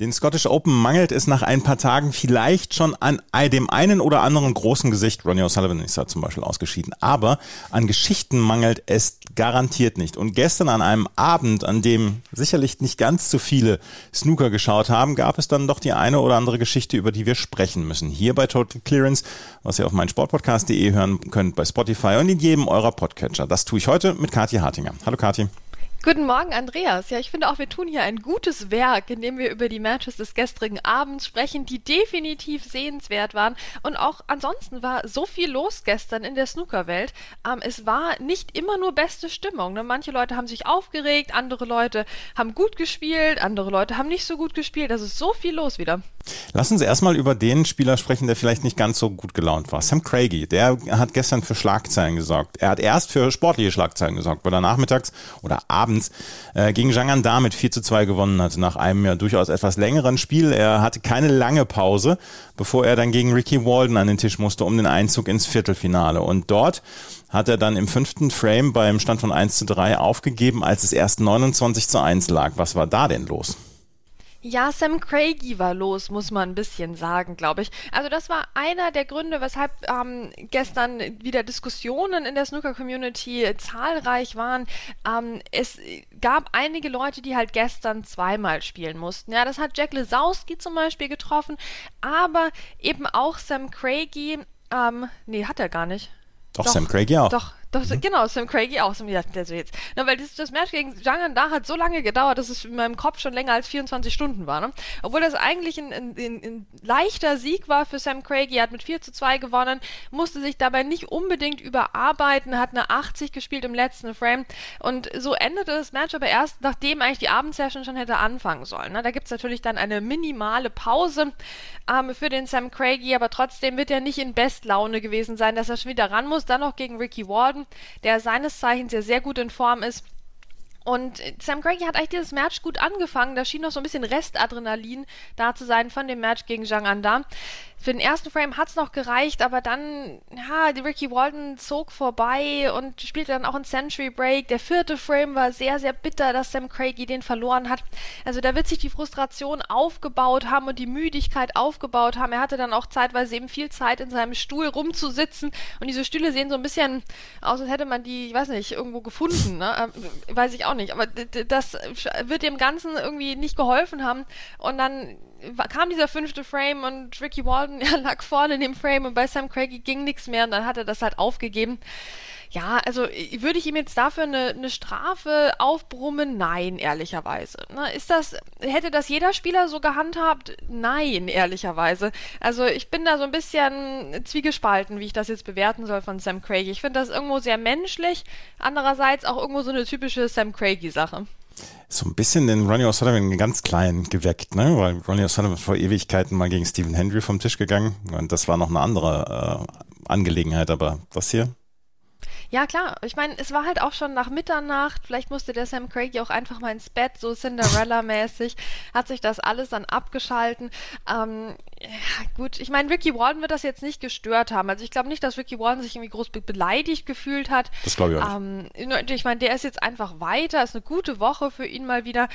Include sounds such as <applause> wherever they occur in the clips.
Den Scottish Open mangelt es nach ein paar Tagen vielleicht schon an dem einen oder anderen großen Gesicht. Ronnie O'Sullivan ist ja zum Beispiel ausgeschieden. Aber an Geschichten mangelt es garantiert nicht. Und gestern an einem Abend, an dem sicherlich nicht ganz so viele Snooker geschaut haben, gab es dann doch die eine oder andere Geschichte, über die wir sprechen müssen. Hier bei Total Clearance, was ihr auf meinsportpodcast.de hören könnt, bei Spotify und in jedem eurer Podcatcher. Das tue ich heute mit Kathi Hartinger. Hallo Kathi. Guten Morgen, Andreas. Ja, ich finde auch, wir tun hier ein gutes Werk, indem wir über die Matches des gestrigen Abends sprechen, die definitiv sehenswert waren. Und auch ansonsten war so viel los gestern in der Snookerwelt. Ähm, es war nicht immer nur beste Stimmung. Ne? Manche Leute haben sich aufgeregt, andere Leute haben gut gespielt, andere Leute haben nicht so gut gespielt. Also so viel los wieder. Lass uns erstmal über den Spieler sprechen, der vielleicht nicht ganz so gut gelaunt war. Sam Craigie, der hat gestern für Schlagzeilen gesorgt. Er hat erst für sportliche Schlagzeilen gesorgt, weil er nachmittags oder abends abends äh, gegen Zhang Da mit 4 zu 2 gewonnen hat, nach einem ja durchaus etwas längeren Spiel. Er hatte keine lange Pause, bevor er dann gegen Ricky Walden an den Tisch musste, um den Einzug ins Viertelfinale. Und dort hat er dann im fünften Frame beim Stand von 1 zu 3 aufgegeben, als es erst 29 zu 1 lag. Was war da denn los? Ja, Sam Craigie war los, muss man ein bisschen sagen, glaube ich. Also das war einer der Gründe, weshalb ähm, gestern wieder Diskussionen in der Snooker-Community zahlreich waren. Ähm, es gab einige Leute, die halt gestern zweimal spielen mussten. Ja, das hat Jack Lesowski zum Beispiel getroffen, aber eben auch Sam Craigie. Ähm, nee, hat er gar nicht. Doch, doch Sam Craigie auch. Doch, doch, mhm. genau, Sam Craigie auch. So, also jetzt. Na, weil das, das Match gegen Zhang da hat so lange gedauert, dass es in meinem Kopf schon länger als 24 Stunden war. Ne? Obwohl das eigentlich ein, ein, ein, ein leichter Sieg war für Sam Craigie. Er hat mit 4 zu 2 gewonnen, musste sich dabei nicht unbedingt überarbeiten, hat eine 80 gespielt im letzten Frame. Und so endete das Match aber erst, nachdem eigentlich die Abendsession schon hätte anfangen sollen. Ne? Da gibt es natürlich dann eine minimale Pause ähm, für den Sam Craigie, aber trotzdem wird er nicht in Bestlaune gewesen sein, dass er schon wieder ran muss. Dann noch gegen Ricky Warden der seines Zeichens ja sehr gut in Form ist. Und Sam Craigie hat eigentlich dieses Match gut angefangen. Da schien noch so ein bisschen Restadrenalin da zu sein von dem Match gegen Zhang Anda. Für den ersten Frame hat es noch gereicht, aber dann, ja, Ricky Walden zog vorbei und spielte dann auch einen Century Break. Der vierte Frame war sehr, sehr bitter, dass Sam Craigie den verloren hat. Also da wird sich die Frustration aufgebaut haben und die Müdigkeit aufgebaut haben. Er hatte dann auch zeitweise eben viel Zeit in seinem Stuhl rumzusitzen und diese Stühle sehen so ein bisschen aus, als hätte man die, ich weiß nicht, irgendwo gefunden. Ne? Äh, weiß ich auch nicht, aber das wird dem Ganzen irgendwie nicht geholfen haben und dann kam dieser fünfte Frame und Ricky Walden <laughs> lag vorne in dem Frame und bei Sam Craigie ging nichts mehr und dann hat er das halt aufgegeben. Ja, also würde ich ihm jetzt dafür eine, eine Strafe aufbrummen? Nein, ehrlicherweise. Na, ist das, hätte das jeder Spieler so gehandhabt? Nein, ehrlicherweise. Also ich bin da so ein bisschen zwiegespalten, wie ich das jetzt bewerten soll von Sam Craigie. Ich finde das irgendwo sehr menschlich, andererseits auch irgendwo so eine typische Sam Craigie-Sache so ein bisschen den Ronnie O'Sullivan ganz klein geweckt, ne? Weil Ronnie O'Sullivan vor Ewigkeiten mal gegen Stephen Hendry vom Tisch gegangen und das war noch eine andere äh, Angelegenheit, aber das hier ja, klar. Ich meine, es war halt auch schon nach Mitternacht. Vielleicht musste der Sam Craig ja auch einfach mal ins Bett, so Cinderella-mäßig. Hat sich das alles dann abgeschalten. Ähm, ja, gut, ich meine, Ricky Walden wird das jetzt nicht gestört haben. Also ich glaube nicht, dass Ricky Walden sich irgendwie groß be beleidigt gefühlt hat. Das glaube ich auch nicht. Ähm, ich meine, der ist jetzt einfach weiter. Ist eine gute Woche für ihn mal wieder.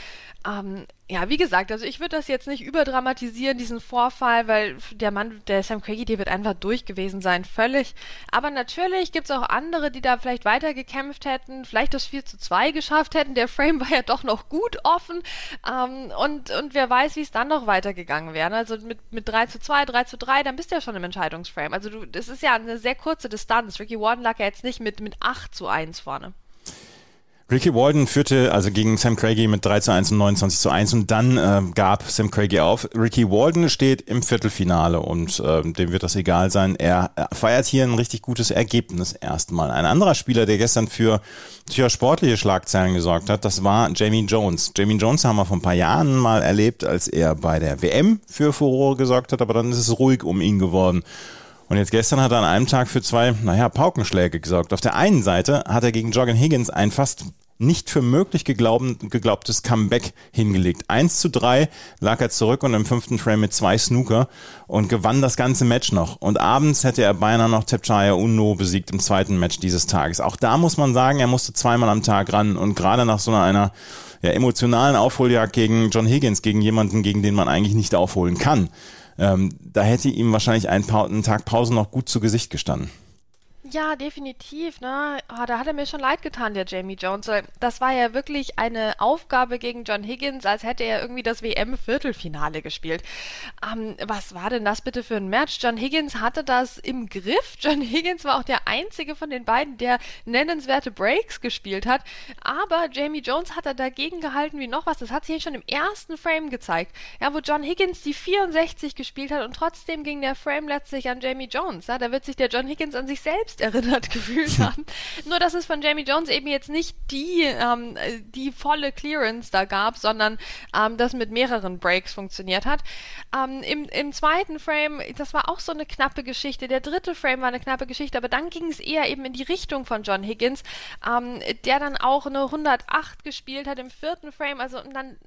Ähm, ja, wie gesagt, also ich würde das jetzt nicht überdramatisieren, diesen Vorfall, weil der Mann, der Sam Craigie, der wird einfach durch gewesen sein, völlig. Aber natürlich gibt es auch andere, die da vielleicht weiter gekämpft hätten, vielleicht das 4 zu 2 geschafft hätten. Der Frame war ja doch noch gut offen. Ähm, und, und wer weiß, wie es dann noch weitergegangen wäre. Also mit, mit 3 zu 2, 3 zu 3, dann bist du ja schon im Entscheidungsframe. Also du, das ist ja eine sehr kurze Distanz. Ricky Warden lag ja jetzt nicht mit, mit 8 zu 1 vorne. Ricky Walden führte also gegen Sam Craigie mit 3 zu 1 und 29 zu 1 und dann äh, gab Sam Craigie auf. Ricky Walden steht im Viertelfinale und äh, dem wird das egal sein. Er feiert hier ein richtig gutes Ergebnis erstmal. Ein anderer Spieler, der gestern für sicher sportliche Schlagzeilen gesorgt hat, das war Jamie Jones. Jamie Jones haben wir vor ein paar Jahren mal erlebt, als er bei der WM für Furore gesorgt hat, aber dann ist es ruhig um ihn geworden. Und jetzt gestern hat er an einem Tag für zwei, naja, Paukenschläge gesorgt. Auf der einen Seite hat er gegen Jorgen Higgins ein fast nicht für möglich geglaubt, geglaubtes Comeback hingelegt. 1 zu 3 lag er zurück und im fünften Frame mit zwei Snooker und gewann das ganze Match noch. Und abends hätte er beinahe noch Tepchaya Uno besiegt im zweiten Match dieses Tages. Auch da muss man sagen, er musste zweimal am Tag ran und gerade nach so einer ja, emotionalen Aufholjagd gegen John Higgins, gegen jemanden, gegen den man eigentlich nicht aufholen kann, ähm, da hätte ihm wahrscheinlich ein, pa ein Tag Pause noch gut zu Gesicht gestanden. Ja, definitiv. Ne? Oh, da hat er mir schon leid getan, der Jamie Jones. Das war ja wirklich eine Aufgabe gegen John Higgins, als hätte er irgendwie das WM-Viertelfinale gespielt. Ähm, was war denn das bitte für ein Match? John Higgins hatte das im Griff. <laughs> John Higgins war auch der einzige von den beiden, der nennenswerte Breaks gespielt hat. Aber Jamie Jones hat er dagegen gehalten wie noch was. Das hat sich schon im ersten Frame gezeigt. Ja, wo John Higgins die 64 gespielt hat und trotzdem ging der Frame letztlich an Jamie Jones. Ja, da wird sich der John Higgins an sich selbst selbst <laughs> erinnert gefühlt haben. Nur, dass es von Jamie Jones eben jetzt nicht die, ähm, die volle Clearance da gab, sondern ähm, das mit mehreren Breaks funktioniert hat. Ähm, im, Im zweiten Frame, das war auch so eine knappe Geschichte. Der dritte Frame war eine knappe Geschichte, aber dann ging es eher eben in die Richtung von John Higgins, ähm, der dann auch eine 108 gespielt hat im vierten Frame. Also und dann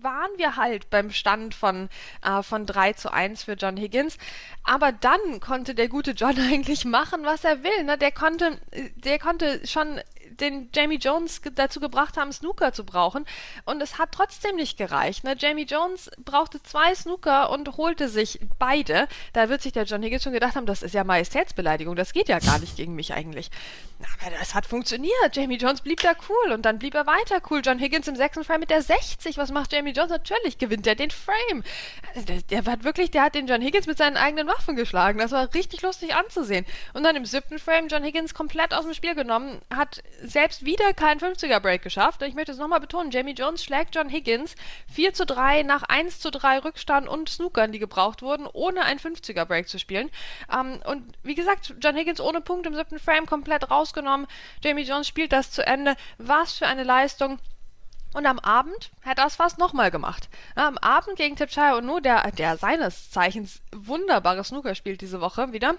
waren wir halt beim Stand von, äh, von 3 zu 1 für John Higgins. Aber dann konnte der gute John <laughs> eigentlich machen, was er will. Ne? Der konnte, der konnte schon den Jamie Jones dazu gebracht haben, Snooker zu brauchen. Und es hat trotzdem nicht gereicht. Ne? Jamie Jones brauchte zwei Snooker und holte sich beide. Da wird sich der John Higgins schon gedacht haben, das ist ja Majestätsbeleidigung, das geht ja gar nicht gegen mich eigentlich. Aber das hat funktioniert. Jamie Jones blieb da cool und dann blieb er weiter cool. John Higgins im sechsten Frame mit der 60. Was macht Jamie Jones? Natürlich gewinnt er den Frame. Der, der war wirklich, der hat den John Higgins mit seinen eigenen Waffen geschlagen. Das war richtig lustig anzusehen. Und dann im siebten Frame John Higgins komplett aus dem Spiel genommen, hat selbst wieder keinen 50er-Break geschafft. Ich möchte es nochmal betonen, Jamie Jones schlägt John Higgins 4 zu 3 nach 1 zu 3 Rückstand und Snookern, die gebraucht wurden, ohne einen 50er-Break zu spielen. Ähm, und wie gesagt, John Higgins ohne Punkt im siebten Frame komplett rausgenommen. Jamie Jones spielt das zu Ende. Was für eine Leistung. Und am Abend hat er es fast nochmal gemacht. am Abend gegen Tipchai Ono, der, der seines Zeichens wunderbares Snooker spielt diese Woche wieder,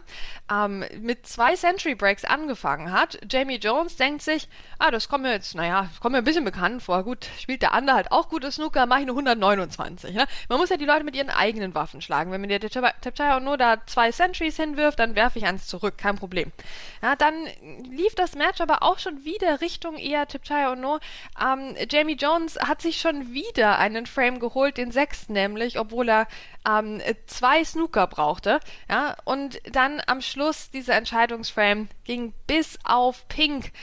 ähm, mit zwei Century Breaks angefangen hat. Jamie Jones denkt sich, ah, das kommt mir jetzt, naja, das kommt mir ein bisschen bekannt vor. Gut, spielt der andere halt auch gutes Snooker, mache ich eine 129. Ne? Man muss ja die Leute mit ihren eigenen Waffen schlagen. Wenn mir der Tipchai Ono da zwei Centuries hinwirft, dann werfe ich eins zurück, kein Problem. Ja, dann lief das Match aber auch schon wieder Richtung eher Tipchai Ono. Ähm, Jamie Jones hat sich schon wieder einen Frame geholt, den sechsten nämlich, obwohl er ähm, zwei Snooker brauchte. Ja, und dann am Schluss dieser Entscheidungsframe ging bis auf Pink.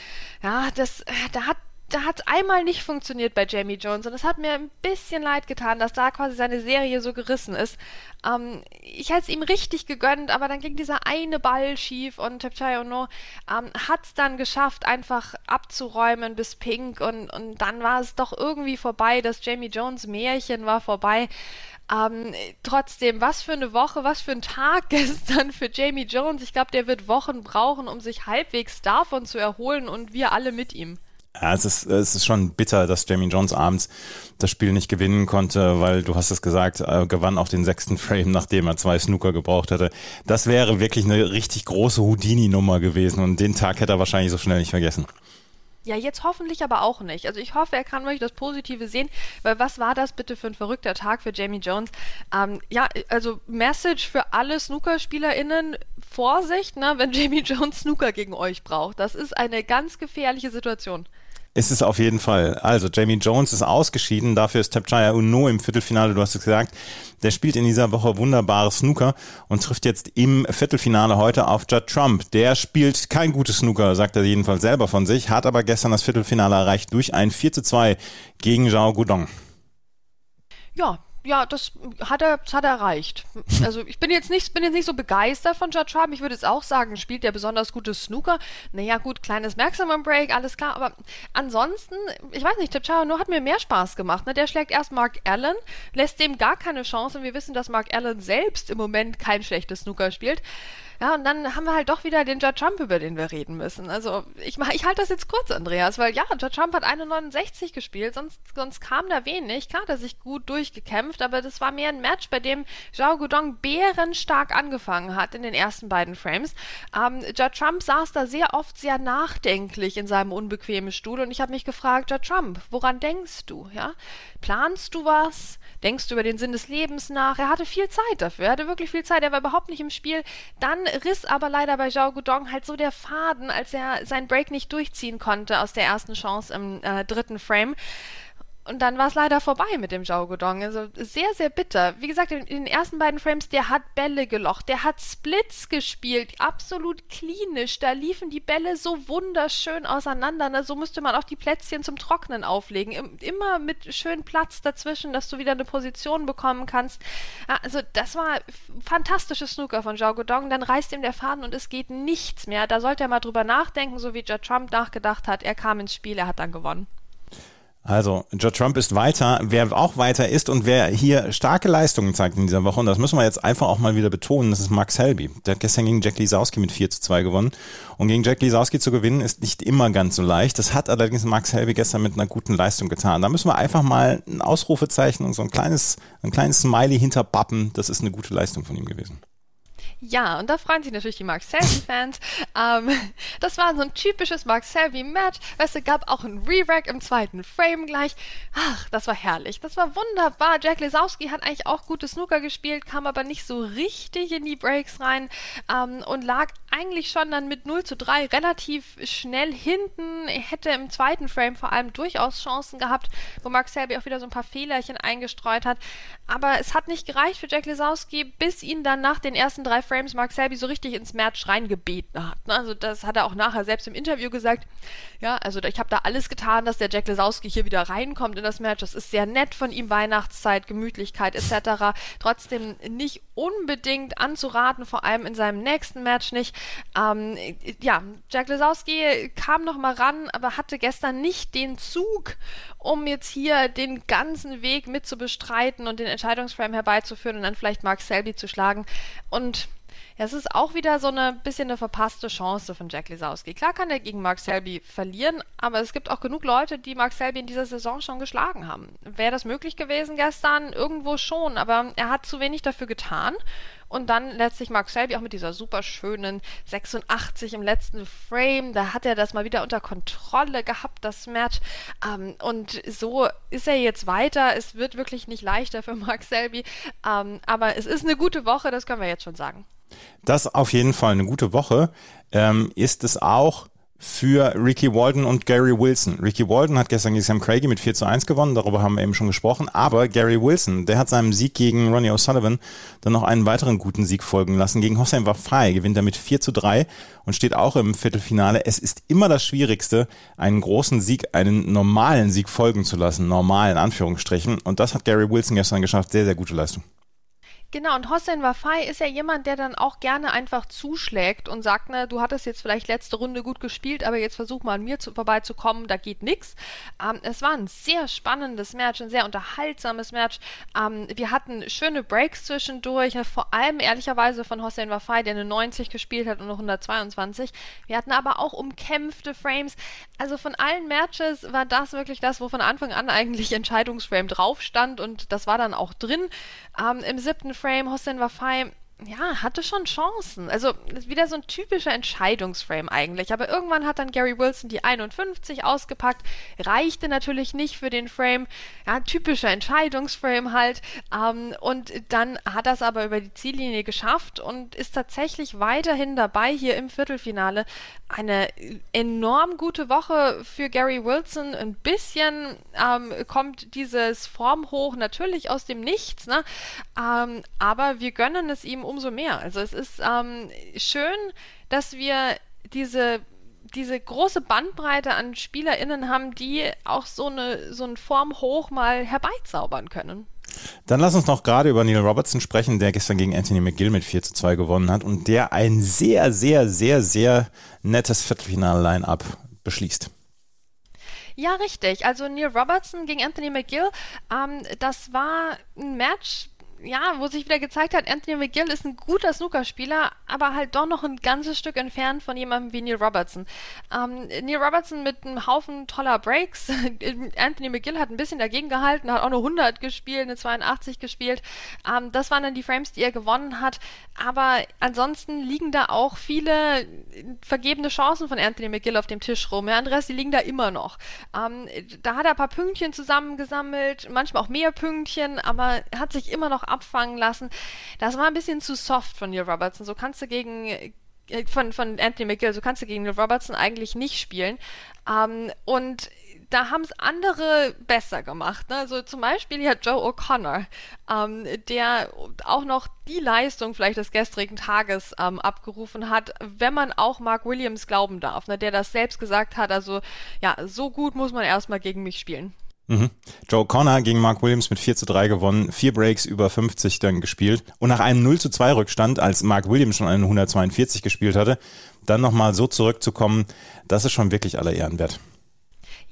Ja, das, da hat da hat einmal nicht funktioniert bei Jamie Jones und es hat mir ein bisschen leid getan, dass da quasi seine Serie so gerissen ist. Ähm, ich hätte es ihm richtig gegönnt, aber dann ging dieser eine Ball schief und Tapchai Ono ähm, hat es dann geschafft, einfach abzuräumen bis Pink und, und dann war es doch irgendwie vorbei. Das Jamie Jones Märchen war vorbei. Ähm, trotzdem, was für eine Woche, was für ein Tag <laughs> gestern für Jamie Jones. Ich glaube, der wird Wochen brauchen, um sich halbwegs davon zu erholen und wir alle mit ihm. Ja, es ist, es ist schon bitter, dass Jamie Jones abends das Spiel nicht gewinnen konnte, weil du hast es gesagt, er gewann auch den sechsten Frame, nachdem er zwei Snooker gebraucht hätte. Das wäre wirklich eine richtig große Houdini-Nummer gewesen und den Tag hätte er wahrscheinlich so schnell nicht vergessen. Ja, jetzt hoffentlich aber auch nicht. Also ich hoffe, er kann wirklich das Positive sehen, weil was war das bitte für ein verrückter Tag für Jamie Jones? Ähm, ja, also Message für alle Snookerspielerinnen, Vorsicht, ne, wenn <laughs> Jamie Jones Snooker gegen euch braucht. Das ist eine ganz gefährliche Situation. Ist es auf jeden Fall. Also Jamie Jones ist ausgeschieden, dafür ist Tapchaya Uno im Viertelfinale, du hast es gesagt. Der spielt in dieser Woche wunderbare Snooker und trifft jetzt im Viertelfinale heute auf Judd Trump. Der spielt kein gutes Snooker, sagt er jedenfalls selber von sich, hat aber gestern das Viertelfinale erreicht durch ein 4 zu 2 gegen Zhao Gudong. Ja, ja, das hat er, das hat er erreicht. Also ich bin jetzt nicht, bin jetzt nicht so begeistert von Judd Trump. Ich würde jetzt auch sagen, spielt der besonders gutes Snooker. Naja, gut, kleines Maximum Break, alles klar. Aber ansonsten, ich weiß nicht, Tipcharo hat mir mehr Spaß gemacht. Ne? Der schlägt erst Mark Allen, lässt dem gar keine Chance. Und wir wissen, dass Mark Allen selbst im Moment kein schlechtes Snooker spielt. Ja, und dann haben wir halt doch wieder den Judd Trump, über den wir reden müssen. Also ich, ich halte das jetzt kurz, Andreas, weil ja, Judd Trump hat 1,69 gespielt, sonst, sonst kam da wenig. Klar hat er sich gut durchgekämpft, aber das war mehr ein Match, bei dem Zhao Gudong bärenstark angefangen hat in den ersten beiden Frames. Ähm, Judd Trump saß da sehr oft sehr nachdenklich in seinem unbequemen Stuhl und ich habe mich gefragt, Judd Trump, woran denkst du? Ja? Planst du was? Denkst du über den Sinn des Lebens nach? Er hatte viel Zeit dafür. Er hatte wirklich viel Zeit. Er war überhaupt nicht im Spiel. Dann riss aber leider bei Zhao Gudong halt so der Faden, als er seinen Break nicht durchziehen konnte aus der ersten Chance im äh, dritten Frame. Und dann war es leider vorbei mit dem Zhao Gudong. Also sehr, sehr bitter. Wie gesagt, in, den ersten beiden Frames, der hat Bälle gelocht, der hat Splits gespielt, absolut klinisch. Da liefen die Bälle so wunderschön auseinander. Ne? So müsste man auch die Plätzchen zum Trocknen auflegen. Immer mit schön Platz dazwischen, dass du wieder eine Position bekommen kannst. Also das war fantastisches Snooker von Zhao Gudong. Dann reißt ihm der Faden und es geht nichts mehr. Da sollte er mal drüber nachdenken, so wie Judd Trump nachgedacht hat. Er kam ins Spiel, er hat dann gewonnen. Also, Joe Trump ist weiter. Wer auch weiter ist und wer hier starke Leistungen zeigt in dieser Woche, und das müssen wir jetzt einfach auch mal wieder betonen, das ist Max Helby. Der hat gestern gegen Jack Lisowski mit 4 zu 2 gewonnen. Und gegen Jack Lisowski zu gewinnen ist nicht immer ganz so leicht. Das hat allerdings Max Helby gestern mit einer guten Leistung getan. Da müssen wir einfach mal ein Ausrufezeichen und so ein kleines, ein kleines Smiley hinterpappen. Das ist eine gute Leistung von ihm gewesen. Ja, und da freuen sich natürlich die Mark Selby-Fans. ähm, das war so ein typisches Mark Selby-Match. Weißt du, gab auch ein Re-Rack im zweiten Frame gleich. Ach, das war herrlich. Das war wunderbar. Jack Lesowski hat eigentlich auch gute Snooker gespielt, kam aber nicht so richtig in die Breaks rein ähm, und lag eigentlich schon dann mit 0 zu 3 relativ schnell hinten. Er hätte im zweiten Frame vor allem durchaus Chancen gehabt, wo Mark Selby auch wieder so ein paar Fehlerchen eingestreut hat. Aber es hat nicht gereicht für Jack Lesowski, bis ihn dann nach den ersten drei Frames Mark Selby so richtig ins Match reingebeten hat. Ne? Also das hat er auch nachher selbst im Interview gesagt. Ja, also ich habe da alles getan, dass der Jack Lesowski hier wieder reinkommt in das Match. Das ist sehr nett von ihm, Weihnachtszeit, Gemütlichkeit etc. Trotzdem nicht unbedingt anzuraten, vor allem in seinem nächsten Match nicht. Ähm, ja, Jack Lesowski kam noch mal ran, aber hatte gestern nicht den Zug, um jetzt hier den ganzen Weg mit zu bestreiten und den Entscheidungsframe herbeizuführen und dann vielleicht Mark Selby zu schlagen. Und es ist auch wieder so eine bisschen eine verpasste Chance von Jack Lisowski. Klar kann er gegen Mark Selby verlieren, aber es gibt auch genug Leute, die Mark Selby in dieser Saison schon geschlagen haben. Wäre das möglich gewesen gestern? Irgendwo schon, aber er hat zu wenig dafür getan. Und dann letztlich Mark Selby auch mit dieser super schönen 86 im letzten Frame. Da hat er das mal wieder unter Kontrolle gehabt, das Match. Ähm, und so ist er jetzt weiter. Es wird wirklich nicht leichter für Mark Selby. Ähm, aber es ist eine gute Woche, das können wir jetzt schon sagen. Das auf jeden Fall eine gute Woche. Ähm, ist es auch für Ricky Walden und Gary Wilson. Ricky Walden hat gestern gegen Sam Craigie mit 4 zu 1 gewonnen, darüber haben wir eben schon gesprochen, aber Gary Wilson, der hat seinem Sieg gegen Ronnie O'Sullivan dann noch einen weiteren guten Sieg folgen lassen. Gegen Hossein Wafai gewinnt er mit 4 zu 3 und steht auch im Viertelfinale. Es ist immer das Schwierigste, einen großen Sieg, einen normalen Sieg folgen zu lassen, normal in Anführungsstrichen. Und das hat Gary Wilson gestern geschafft. Sehr, sehr gute Leistung. Genau, und Hossein Wafai ist ja jemand, der dann auch gerne einfach zuschlägt und sagt, ne, du hattest jetzt vielleicht letzte Runde gut gespielt, aber jetzt versuch mal an mir zu, vorbeizukommen, da geht nichts. Ähm, es war ein sehr spannendes Match, ein sehr unterhaltsames Match. Ähm, wir hatten schöne Breaks zwischendurch, vor allem ehrlicherweise von Hossein Wafai, der eine 90 gespielt hat und eine 122. Wir hatten aber auch umkämpfte Frames. Also von allen Matches war das wirklich das, wo von Anfang an eigentlich Entscheidungsframe drauf stand und das war dann auch drin. Ähm, Im siebten Frame, Hossein Wafai ja, hatte schon Chancen. Also wieder so ein typischer Entscheidungsframe eigentlich. Aber irgendwann hat dann Gary Wilson die 51 ausgepackt. Reichte natürlich nicht für den Frame. Ja, typischer Entscheidungsframe halt. Ähm, und dann hat es aber über die Ziellinie geschafft und ist tatsächlich weiterhin dabei hier im Viertelfinale. Eine enorm gute Woche für Gary Wilson. Ein bisschen ähm, kommt dieses Formhoch natürlich aus dem Nichts. Ne? Ähm, aber wir gönnen es ihm umso mehr. Also es ist ähm, schön, dass wir diese diese große Bandbreite an SpielerInnen haben, die auch so eine so ein Form hoch mal herbeizaubern können. Dann lass uns noch gerade über Neil Robertson sprechen, der gestern gegen Anthony McGill mit 4 zu 2 gewonnen hat und der ein sehr, sehr, sehr, sehr nettes Viertelfinale-Line-Up beschließt. Ja, richtig. Also Neil Robertson gegen Anthony McGill, ähm, das war ein Match, ja, wo sich wieder gezeigt hat, Anthony McGill ist ein guter Snookerspieler, aber halt doch noch ein ganzes Stück entfernt von jemandem wie Neil Robertson. Ähm, Neil Robertson mit einem Haufen toller Breaks. <laughs> Anthony McGill hat ein bisschen dagegen gehalten, hat auch nur 100 gespielt, eine 82 gespielt. Ähm, das waren dann die Frames, die er gewonnen hat. Aber ansonsten liegen da auch viele vergebene Chancen von Anthony McGill auf dem Tisch rum. Ja, Andreas, die liegen da immer noch. Ähm, da hat er ein paar Pünktchen zusammengesammelt, manchmal auch mehr Pünktchen, aber er hat sich immer noch abfangen lassen. Das war ein bisschen zu soft von Neil Robertson. So kannst du gegen äh, von, von Anthony McGill, so kannst du gegen Neil Robertson eigentlich nicht spielen. Ähm, und da haben es andere besser gemacht. Ne? Also zum Beispiel hier Joe O'Connor, ähm, der auch noch die Leistung vielleicht des gestrigen Tages ähm, abgerufen hat, wenn man auch Mark Williams glauben darf, ne? der das selbst gesagt hat. Also ja, so gut muss man erstmal gegen mich spielen. Mhm. Joe Connor gegen Mark Williams mit 4 zu 3 gewonnen, vier Breaks über 50 dann gespielt und nach einem 0 zu 2 Rückstand, als Mark Williams schon einen 142 gespielt hatte, dann nochmal so zurückzukommen, das ist schon wirklich aller Ehren wert.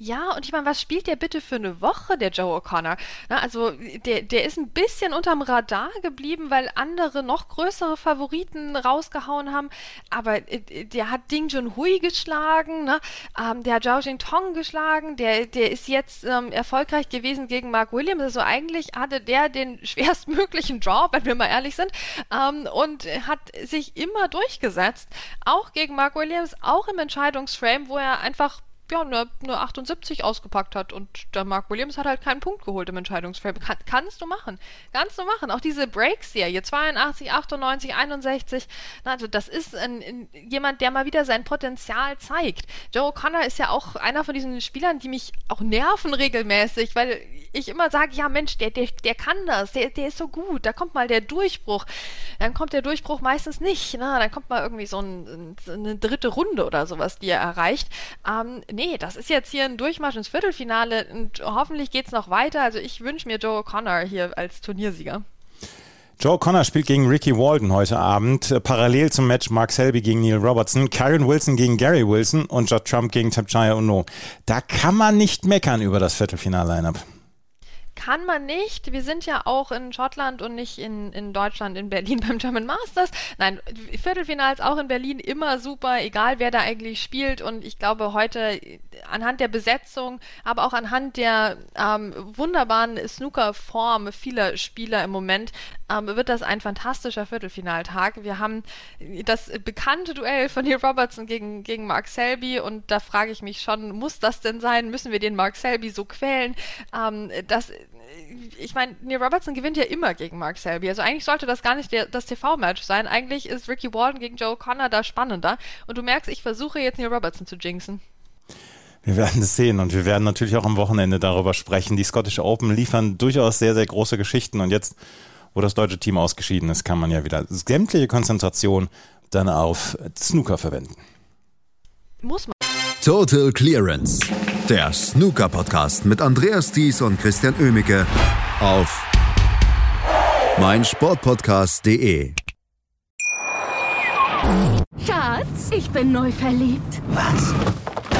Ja, und ich meine, was spielt der bitte für eine Woche, der Joe O'Connor? also, der, der ist ein bisschen unterm Radar geblieben, weil andere noch größere Favoriten rausgehauen haben. Aber äh, der hat Ding Junhui geschlagen, ne? Ähm, der hat Zhao Tong geschlagen, der, der ist jetzt ähm, erfolgreich gewesen gegen Mark Williams. Also eigentlich hatte der den <laughs> schwerstmöglichen Draw, wenn wir mal ehrlich sind, ähm, und hat sich immer durchgesetzt. Auch gegen Mark Williams, auch im Entscheidungsframe, wo er einfach ja, eine, eine 78 ausgepackt hat und der Mark Williams hat halt keinen Punkt geholt im Entscheidungsframe. Kann, kannst du machen. Kannst du machen. Auch diese Break-Serie, 82, 98, 61, also das ist ein, ein, jemand, der mal wieder sein Potenzial zeigt. Joe O'Connor ist ja auch einer von diesen Spielern, die mich auch nerven regelmäßig, weil ich immer sage, ja Mensch, der, der, der kann das, der, der ist so gut, da kommt mal der Durchbruch. Dann kommt der Durchbruch meistens nicht, ne? dann kommt mal irgendwie so ein, eine dritte Runde oder sowas, die er erreicht. Ähm, nee, das ist jetzt hier ein Durchmarsch ins Viertelfinale und hoffentlich geht es noch weiter. Also ich wünsche mir Joe O'Connor hier als Turniersieger. Joe Connor spielt gegen Ricky Walden heute Abend. Parallel zum Match Mark Selby gegen Neil Robertson, Karen Wilson gegen Gary Wilson und Judd Trump gegen Tapchaya Uno. Da kann man nicht meckern über das Viertelfinal-Line-Up kann man nicht. Wir sind ja auch in Schottland und nicht in, in Deutschland, in Berlin <laughs> beim German Masters. Nein, Viertelfinals auch in Berlin immer super, egal wer da eigentlich spielt. Und ich glaube, heute anhand der Besetzung, aber auch anhand der ähm, wunderbaren Snooker-Form vieler Spieler im Moment, ähm, wird das ein fantastischer Viertelfinaltag. Wir haben das bekannte Duell von Neil Robertson gegen, gegen Mark Selby und da frage ich mich schon, muss das denn sein? Müssen wir den Mark Selby so quälen? Ähm, das ich meine, Neil Robertson gewinnt ja immer gegen Mark Selby. Also eigentlich sollte das gar nicht der, das TV-Match sein. Eigentlich ist Ricky Walden gegen Joe Connor da spannender. Und du merkst, ich versuche jetzt Neil Robertson zu jinxen. Wir werden es sehen und wir werden natürlich auch am Wochenende darüber sprechen. Die Scottish Open liefern durchaus sehr, sehr große Geschichten und jetzt, wo das deutsche Team ausgeschieden ist, kann man ja wieder sämtliche Konzentration dann auf Snooker verwenden. Muss man. Total Clearance der Snooker-Podcast mit Andreas Thies und Christian Ömicke auf meinsportpodcast.de. Schatz, ich bin neu verliebt. Was?